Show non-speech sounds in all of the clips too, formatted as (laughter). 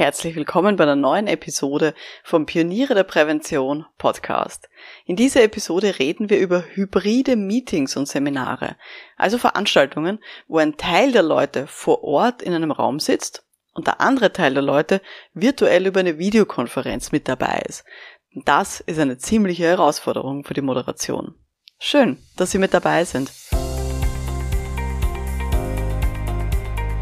Herzlich willkommen bei einer neuen Episode vom Pioniere der Prävention Podcast. In dieser Episode reden wir über hybride Meetings und Seminare, also Veranstaltungen, wo ein Teil der Leute vor Ort in einem Raum sitzt und der andere Teil der Leute virtuell über eine Videokonferenz mit dabei ist. Das ist eine ziemliche Herausforderung für die Moderation. Schön, dass Sie mit dabei sind.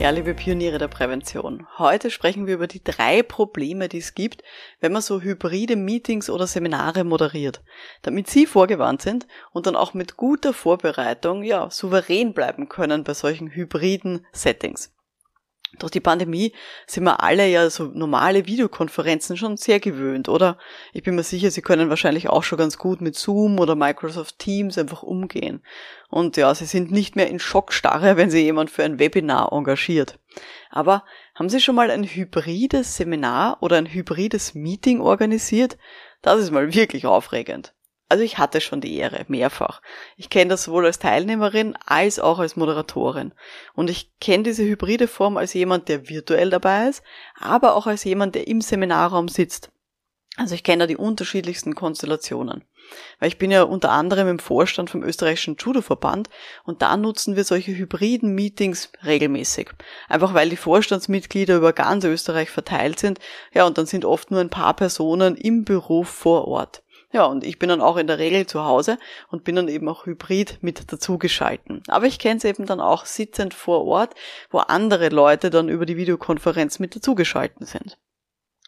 Ja, liebe Pioniere der Prävention. Heute sprechen wir über die drei Probleme, die es gibt, wenn man so hybride Meetings oder Seminare moderiert, damit Sie vorgewarnt sind und dann auch mit guter Vorbereitung, ja, souverän bleiben können bei solchen hybriden Settings. Durch die Pandemie sind wir alle ja so normale Videokonferenzen schon sehr gewöhnt, oder? Ich bin mir sicher, Sie können wahrscheinlich auch schon ganz gut mit Zoom oder Microsoft Teams einfach umgehen. Und ja, Sie sind nicht mehr in Schockstarre, wenn Sie jemand für ein Webinar engagiert. Aber haben Sie schon mal ein hybrides Seminar oder ein hybrides Meeting organisiert? Das ist mal wirklich aufregend. Also ich hatte schon die Ehre, mehrfach. Ich kenne das sowohl als Teilnehmerin als auch als Moderatorin. Und ich kenne diese hybride Form als jemand, der virtuell dabei ist, aber auch als jemand, der im Seminarraum sitzt. Also ich kenne da die unterschiedlichsten Konstellationen. Weil ich bin ja unter anderem im Vorstand vom österreichischen Judo-Verband und da nutzen wir solche hybriden Meetings regelmäßig. Einfach weil die Vorstandsmitglieder über ganz Österreich verteilt sind. Ja, und dann sind oft nur ein paar Personen im Büro vor Ort. Ja, und ich bin dann auch in der Regel zu Hause und bin dann eben auch hybrid mit dazugeschalten. Aber ich kenne es eben dann auch sitzend vor Ort, wo andere Leute dann über die Videokonferenz mit dazugeschalten sind.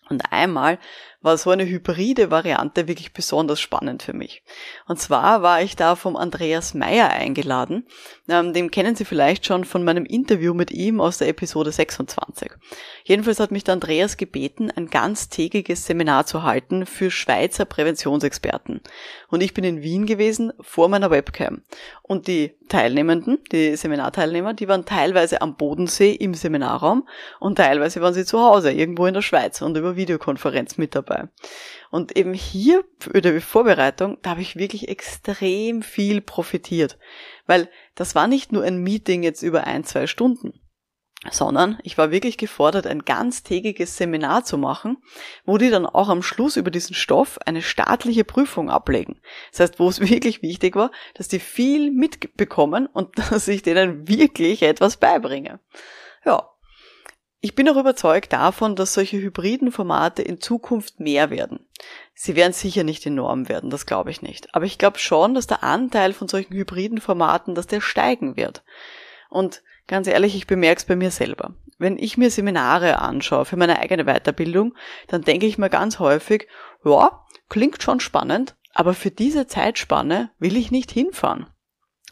Und einmal war so eine hybride Variante wirklich besonders spannend für mich. Und zwar war ich da vom Andreas Meyer eingeladen. Ähm, den kennen Sie vielleicht schon von meinem Interview mit ihm aus der Episode 26. Jedenfalls hat mich der Andreas gebeten, ein ganztägiges Seminar zu halten für Schweizer Präventionsexperten. Und ich bin in Wien gewesen vor meiner Webcam. Und die Teilnehmenden, die Seminarteilnehmer, die waren teilweise am Bodensee im Seminarraum und teilweise waren sie zu Hause, irgendwo in der Schweiz und über Videokonferenz mit dabei dabei. Und eben hier für die Vorbereitung, da habe ich wirklich extrem viel profitiert. Weil das war nicht nur ein Meeting jetzt über ein, zwei Stunden, sondern ich war wirklich gefordert, ein ganztägiges Seminar zu machen, wo die dann auch am Schluss über diesen Stoff eine staatliche Prüfung ablegen. Das heißt, wo es (laughs) wirklich wichtig war, dass die viel mitbekommen und (laughs) dass ich denen wirklich etwas beibringe. Ja, ich bin auch überzeugt davon, dass solche hybriden Formate in Zukunft mehr werden. Sie werden sicher nicht enorm werden, das glaube ich nicht. Aber ich glaube schon, dass der Anteil von solchen hybriden Formaten, dass der steigen wird. Und ganz ehrlich, ich bemerke es bei mir selber. Wenn ich mir Seminare anschaue für meine eigene Weiterbildung, dann denke ich mir ganz häufig, ja, klingt schon spannend, aber für diese Zeitspanne will ich nicht hinfahren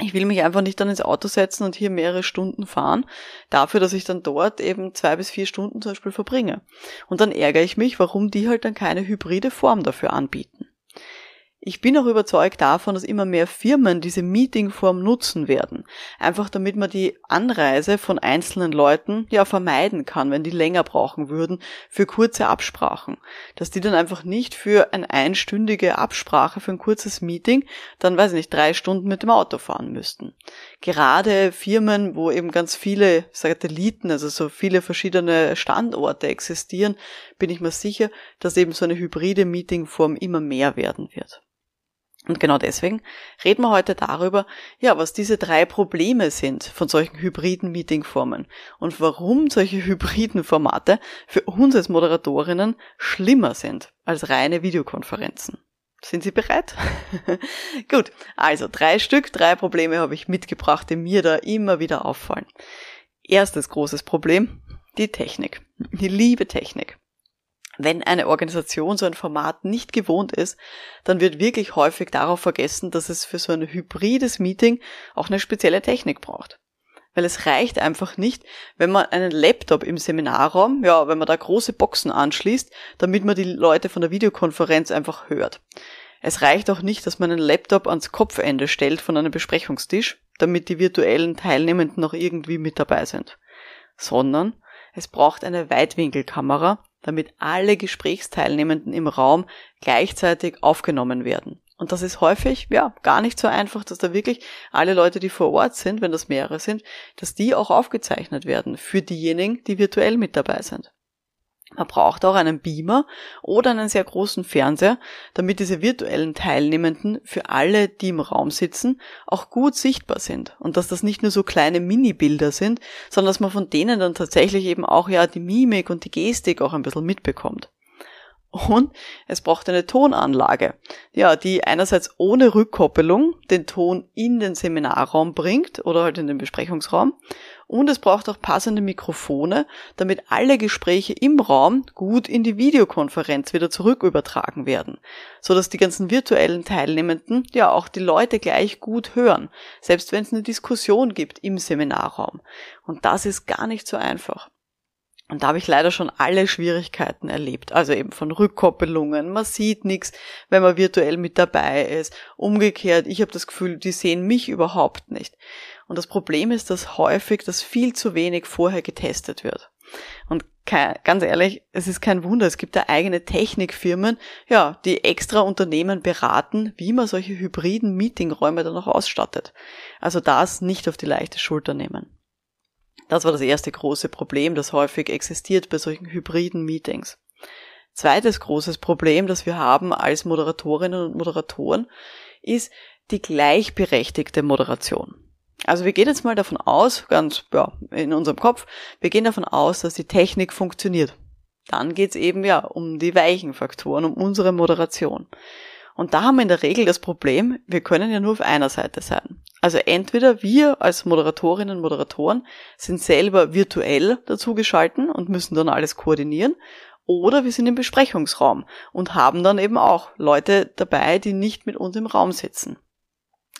ich will mich einfach nicht dann ins Auto setzen und hier mehrere Stunden fahren, dafür, dass ich dann dort eben zwei bis vier Stunden zum Beispiel verbringe. Und dann ärgere ich mich, warum die halt dann keine hybride Form dafür anbieten. Ich bin auch überzeugt davon, dass immer mehr Firmen diese Meetingform nutzen werden. Einfach damit man die Anreise von einzelnen Leuten ja vermeiden kann, wenn die länger brauchen würden für kurze Absprachen. Dass die dann einfach nicht für eine einstündige Absprache, für ein kurzes Meeting, dann weiß ich nicht, drei Stunden mit dem Auto fahren müssten. Gerade Firmen, wo eben ganz viele Satelliten, also so viele verschiedene Standorte existieren, bin ich mir sicher, dass eben so eine hybride Meetingform immer mehr werden wird. Und genau deswegen reden wir heute darüber, ja, was diese drei Probleme sind von solchen hybriden Meetingformen und warum solche (laughs) hybriden Formate für uns als Moderatorinnen schlimmer sind als reine Videokonferenzen. Sind Sie bereit? (laughs) Gut, also drei Stück, drei Probleme habe ich mitgebracht, die mir da immer wieder auffallen. Erstes großes Problem, die Technik. Die liebe Technik wenn eine Organisation so ein Format nicht gewohnt ist, dann wird wirklich häufig darauf vergessen, dass es für so ein hybrides Meeting auch eine spezielle Technik braucht. Weil es reicht einfach nicht, wenn man einen Laptop im Seminarraum, ja, wenn man da große Boxen anschließt, damit man die Leute von der Videokonferenz einfach hört. Es reicht auch nicht, dass man einen Laptop ans Kopfende stellt von einem Besprechungstisch, damit die virtuellen Teilnehmenden noch irgendwie mit dabei sind, sondern es braucht eine Weitwinkelkamera, damit alle Gesprächsteilnehmenden im Raum gleichzeitig aufgenommen werden. Und das ist häufig, ja, gar nicht so einfach, dass da wirklich alle Leute, die vor Ort sind, wenn das mehrere sind, dass die auch aufgezeichnet werden für diejenigen, die virtuell mit dabei sind. Man braucht auch einen Beamer oder einen sehr großen Fernseher, damit diese virtuellen Teilnehmenden für alle, die im Raum sitzen, auch gut sichtbar sind. Und dass das nicht nur so kleine Mini-Bilder sind, sondern dass man von denen dann tatsächlich eben auch ja die Mimik und die Gestik auch ein bisschen mitbekommt. Und es braucht eine Tonanlage, ja, die einerseits ohne Rückkoppelung den Ton in den Seminarraum bringt oder halt in den Besprechungsraum. Und es braucht auch passende Mikrofone, damit alle Gespräche im Raum gut in die Videokonferenz wieder zurück übertragen werden, so dass die ganzen virtuellen Teilnehmenden ja auch die Leute gleich gut hören, selbst wenn es eine Diskussion gibt im Seminarraum. Und das ist gar nicht so einfach. Und da habe ich leider schon alle Schwierigkeiten erlebt. Also eben von Rückkoppelungen, man sieht nichts, wenn man virtuell mit dabei ist. Umgekehrt, ich habe das Gefühl, die sehen mich überhaupt nicht. Und das Problem ist, dass häufig das viel zu wenig vorher getestet wird. Und ganz ehrlich, es ist kein Wunder, es gibt da eigene Technikfirmen, ja, die extra Unternehmen beraten, wie man solche hybriden Meetingräume dann auch ausstattet. Also das nicht auf die leichte Schulter nehmen. Das war das erste große Problem, das häufig existiert bei solchen hybriden Meetings. Zweites großes Problem, das wir haben als Moderatorinnen und Moderatoren, ist die gleichberechtigte Moderation. Also wir gehen jetzt mal davon aus, ganz ja, in unserem Kopf, wir gehen davon aus, dass die Technik funktioniert. Dann geht's eben ja um die weichen Faktoren, um unsere Moderation. Und da haben wir in der Regel das Problem, wir können ja nur auf einer Seite sein. Also entweder wir als Moderatorinnen und Moderatoren sind selber virtuell dazugeschalten und müssen dann alles koordinieren, oder wir sind im Besprechungsraum und haben dann eben auch Leute dabei, die nicht mit uns im Raum sitzen.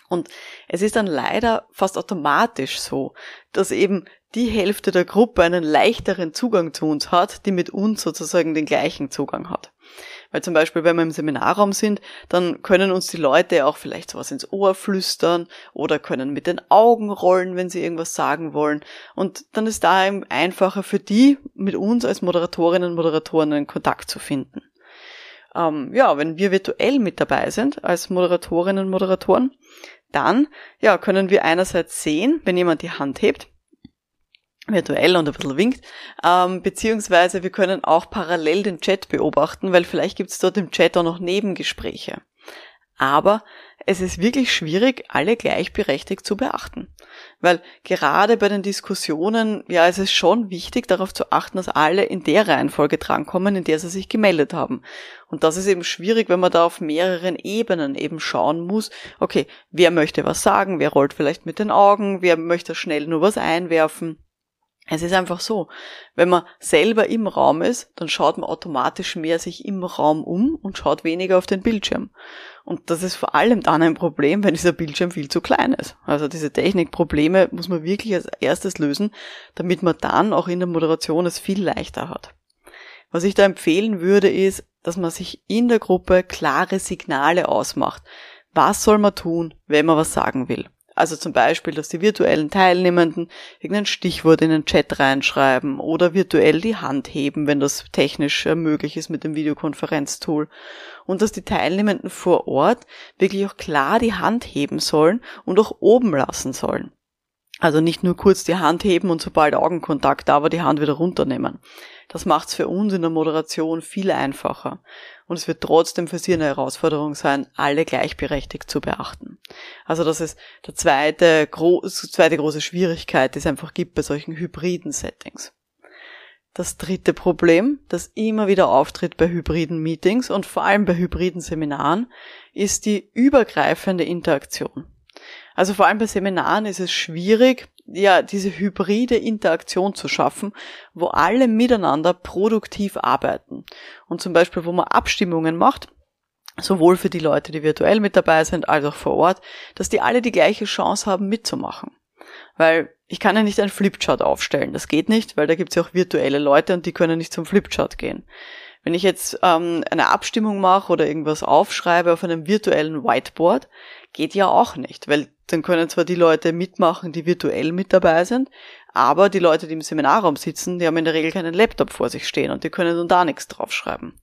Und es ist dann leider fast automatisch so, dass eben die Hälfte der Gruppe einen leichteren Zugang zu uns hat, die mit uns sozusagen den gleichen Zugang hat. Weil zum Beispiel, wenn wir im Seminarraum sind, dann können uns die Leute auch vielleicht sowas ins Ohr flüstern oder können mit den Augen rollen, wenn sie irgendwas sagen wollen. Und dann ist da eben einfacher für die, mit uns als Moderatorinnen und Moderatoren einen Kontakt zu finden. Ähm, ja, wenn wir virtuell mit dabei sind als Moderatorinnen und Moderatoren, dann ja, können wir einerseits sehen, wenn jemand die Hand hebt, virtuell und ein bisschen winkt, ähm, beziehungsweise wir können auch parallel den Chat beobachten, weil vielleicht gibt es dort im Chat auch noch Nebengespräche. Aber es ist wirklich schwierig, alle gleichberechtigt zu beachten. Weil gerade bei den Diskussionen, ja, es ist schon wichtig, darauf zu achten, dass alle in der Reihenfolge drankommen, in der sie sich gemeldet haben. Und das ist eben schwierig, wenn man da auf mehreren Ebenen eben schauen muss, okay, wer möchte was sagen, wer rollt vielleicht mit den Augen, wer möchte schnell nur was einwerfen. Es ist einfach so, wenn man selber im Raum ist, dann schaut man automatisch mehr sich im Raum um und schaut weniger auf den Bildschirm. Und das ist vor allem dann ein Problem, wenn dieser Bildschirm viel zu klein ist. Also diese Technikprobleme muss man wirklich als erstes lösen, damit man dann auch in der Moderation es viel leichter hat. Was ich da empfehlen würde, ist, dass man sich in der Gruppe klare Signale ausmacht. Was soll man tun, wenn man was sagen will? Also zum Beispiel, dass die virtuellen Teilnehmenden irgendein Stichwort in den Chat reinschreiben oder virtuell die Hand heben, wenn das technisch äh, möglich ist mit dem Videokonferenztool. Und dass die Teilnehmenden vor Ort wirklich auch klar die Hand heben sollen und auch oben lassen sollen. Also nicht nur kurz die Hand heben und sobald Augenkontakt da war, die Hand wieder runternehmen. Das macht es für uns in der Moderation viel einfacher. Und es wird trotzdem für Sie eine Herausforderung sein, alle gleichberechtigt zu beachten. Also das ist der zweite, gro zweite große Schwierigkeit, die es einfach gibt bei solchen hybriden Settings. Das dritte Problem, das immer wieder auftritt bei hybriden Meetings und vor allem bei hybriden Seminaren, ist die übergreifende Interaktion. Also vor allem bei Seminaren ist es schwierig, ja, diese hybride Interaktion zu schaffen, wo alle miteinander produktiv arbeiten. Und zum Beispiel, wo man Abstimmungen macht, sowohl für die Leute, die virtuell mit dabei sind, als auch vor Ort, dass die alle die gleiche Chance haben mitzumachen. Weil ich kann ja nicht einen Flipchart aufstellen, das geht nicht, weil da gibt es ja auch virtuelle Leute und die können nicht zum Flipchart gehen. Wenn ich jetzt ähm, eine Abstimmung mache oder irgendwas aufschreibe auf einem virtuellen Whiteboard, geht ja auch nicht, weil dann können zwar die Leute mitmachen, die virtuell mit dabei sind, aber die Leute, die im Seminarraum sitzen, die haben in der Regel keinen Laptop vor sich stehen und die können dann da nichts draufschreiben.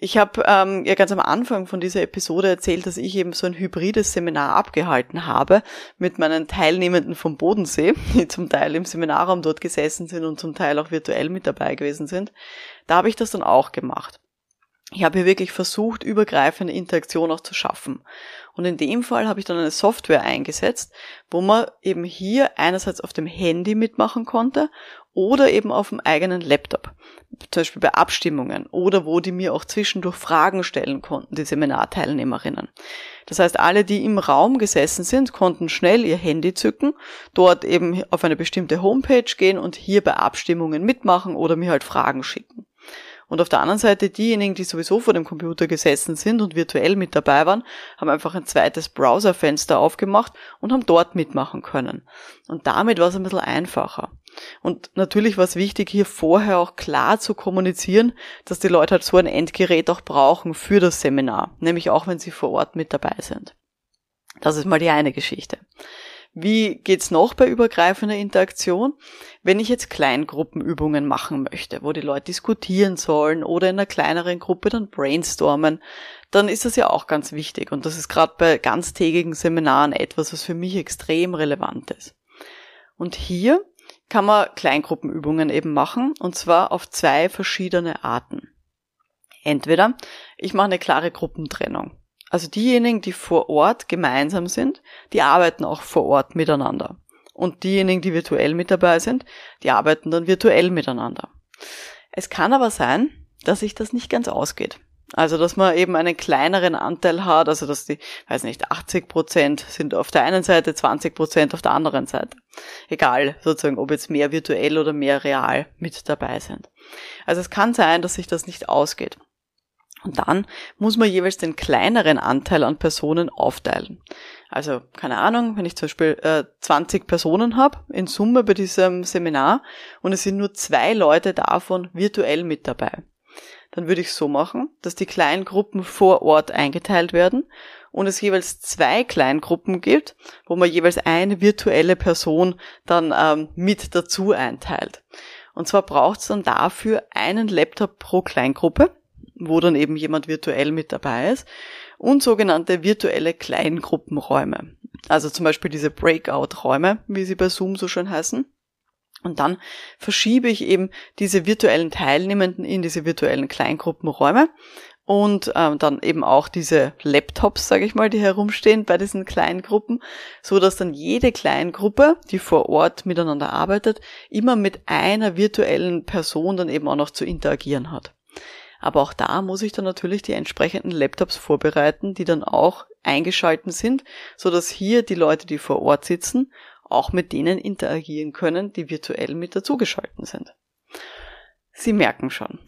Ich habe ähm, ja ganz am Anfang von dieser Episode erzählt, dass ich eben so ein hybrides Seminar abgehalten habe mit meinen Teilnehmenden vom Bodensee, (laughs) die zum Teil im Seminarraum dort gesessen sind und zum Teil auch virtuell mit dabei gewesen sind. Da habe ich das dann auch gemacht. Ich habe hier wirklich versucht, übergreifende Interaktion auch zu schaffen. Und in dem Fall habe ich dann eine Software eingesetzt, wo man eben hier einerseits auf dem Handy mitmachen konnte oder eben auf dem eigenen Laptop. Zum Beispiel bei Abstimmungen oder wo die mir auch zwischendurch Fragen stellen konnten, die Seminarteilnehmerinnen. Das heißt, alle, die im Raum gesessen sind, konnten schnell ihr Handy zücken, dort eben auf eine bestimmte Homepage gehen und hier bei Abstimmungen mitmachen oder mir halt Fragen schicken. Und auf der anderen Seite diejenigen, die sowieso vor dem Computer gesessen sind und virtuell mit dabei waren, haben einfach ein zweites Browserfenster aufgemacht und haben dort mitmachen können. Und damit war es ein bisschen einfacher. Und natürlich war es wichtig, hier vorher auch klar zu kommunizieren, dass die Leute halt so ein Endgerät auch brauchen für das Seminar, nämlich auch wenn sie vor Ort mit dabei sind. Das ist mal die eine Geschichte. Wie geht's noch bei übergreifender Interaktion? Wenn ich jetzt Kleingruppenübungen machen möchte, wo die Leute diskutieren sollen oder in einer kleineren Gruppe dann brainstormen, dann ist das ja auch ganz wichtig. Und das ist gerade bei ganztägigen Seminaren etwas, was für mich extrem relevant ist. Und hier kann man Kleingruppenübungen eben machen, und zwar auf zwei verschiedene Arten. Entweder ich mache eine klare Gruppentrennung. Also diejenigen, die vor Ort gemeinsam sind, die arbeiten auch vor Ort miteinander. Und diejenigen, die virtuell mit dabei sind, die arbeiten dann virtuell miteinander. Es kann aber sein, dass sich das nicht ganz ausgeht. Also, dass man eben einen kleineren Anteil hat, also dass die, weiß nicht, 80 Prozent sind auf der einen Seite, 20 Prozent auf der anderen Seite. Egal, sozusagen, ob jetzt mehr virtuell oder mehr real mit dabei sind. Also es kann sein, dass sich das nicht ausgeht. Und dann muss man jeweils den kleineren Anteil an Personen aufteilen. Also, keine Ahnung, wenn ich zum Beispiel äh, 20 Personen habe in Summe bei diesem Seminar und es sind nur zwei Leute davon virtuell mit dabei, dann würde ich so machen, dass die kleinen Gruppen vor Ort eingeteilt werden und es jeweils zwei Kleingruppen gibt, wo man jeweils eine virtuelle Person dann ähm, mit dazu einteilt. Und zwar braucht es dann dafür einen Laptop pro Kleingruppe wo dann eben jemand virtuell mit dabei ist, und sogenannte virtuelle Kleingruppenräume. Also zum Beispiel diese Breakout-Räume, wie sie bei Zoom so schön heißen. Und dann verschiebe ich eben diese virtuellen Teilnehmenden in diese virtuellen Kleingruppenräume und ähm, dann eben auch diese Laptops, sage ich mal, die herumstehen bei diesen kleinen Gruppen, so dass dann jede Kleingruppe, die vor Ort miteinander arbeitet, immer mit einer virtuellen Person dann eben auch noch zu interagieren hat. Aber auch da muss ich dann natürlich die entsprechenden Laptops vorbereiten, die dann auch eingeschalten sind, so dass hier die Leute, die vor Ort sitzen, auch mit denen interagieren können, die virtuell mit dazugeschalten sind. Sie merken schon,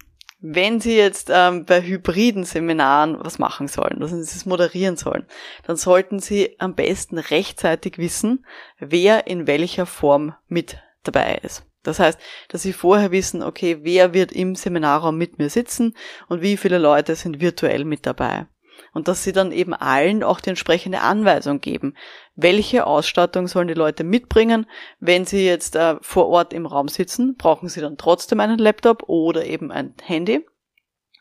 wenn Sie jetzt ähm, bei hybriden Seminaren was machen sollen, also Sie es moderieren sollen, dann sollten Sie am besten rechtzeitig wissen, wer in welcher Form mit dabei ist. Das heißt, dass sie vorher wissen, okay, wer wird im Seminarraum mit mir sitzen und wie viele Leute sind virtuell mit dabei. Und dass sie dann eben allen auch die entsprechende Anweisung geben. Welche Ausstattung sollen die Leute mitbringen? Wenn sie jetzt äh, vor Ort im Raum sitzen, brauchen sie dann trotzdem einen Laptop oder eben ein Handy.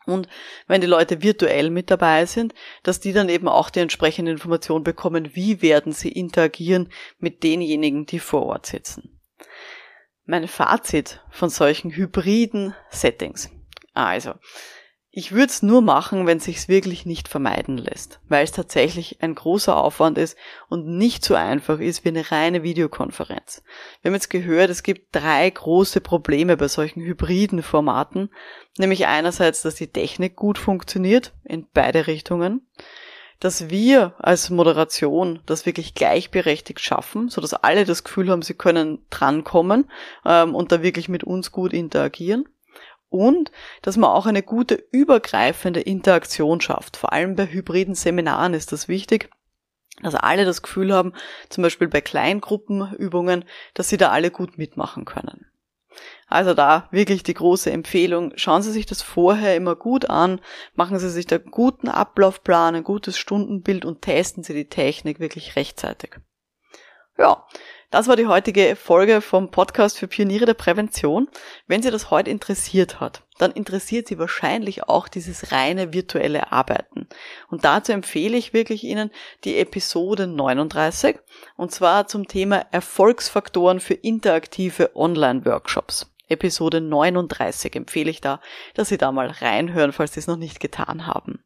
Und wenn die Leute virtuell mit dabei sind, dass die dann eben auch die entsprechende Information bekommen, wie werden sie interagieren mit denjenigen, die vor Ort sitzen mein Fazit von solchen hybriden Settings. Also, ich würde es nur machen, wenn es sich wirklich nicht vermeiden lässt, weil es tatsächlich ein großer Aufwand ist und nicht so einfach ist wie eine reine Videokonferenz. Wir haben jetzt gehört, es gibt drei große Probleme bei solchen hybriden Formaten, nämlich einerseits, dass die Technik gut funktioniert in beide Richtungen, dass wir als Moderation das wirklich gleichberechtigt schaffen, so dass alle das Gefühl haben, sie können drankommen ähm, und da wirklich mit uns gut interagieren. Und dass man auch eine gute übergreifende Interaktion schafft. Vor allem bei hybriden Seminaren ist das wichtig, dass alle das Gefühl haben, zum Beispiel bei Kleingruppenübungen, dass sie da alle gut mitmachen können. Also da wirklich die große Empfehlung. Schauen Sie sich das vorher immer gut an, machen Sie sich da einen guten Ablaufplan, ein gutes Stundenbild und testen Sie die Technik wirklich rechtzeitig. Ja, das war die heutige Folge vom Podcast für Pioniere der Prävention. Wenn Sie das heute interessiert hat, dann interessiert Sie wahrscheinlich auch dieses reine virtuelle Arbeiten. Und dazu empfehle ich wirklich Ihnen die Episode 39 und zwar zum Thema Erfolgsfaktoren für interaktive Online-Workshops. Episode 39 empfehle ich da, dass Sie da mal reinhören, falls Sie es noch nicht getan haben.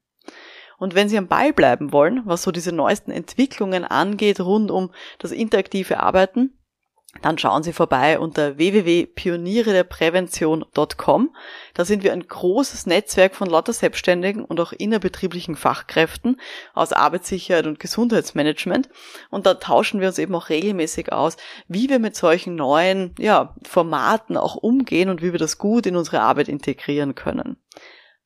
Und wenn Sie am Ball bleiben wollen, was so diese neuesten Entwicklungen angeht rund um das interaktive Arbeiten, dann schauen Sie vorbei unter www.pionierederprävention.com. Da sind wir ein großes Netzwerk von lauter Selbstständigen und auch innerbetrieblichen Fachkräften aus Arbeitssicherheit und Gesundheitsmanagement. Und da tauschen wir uns eben auch regelmäßig aus, wie wir mit solchen neuen ja, Formaten auch umgehen und wie wir das gut in unsere Arbeit integrieren können.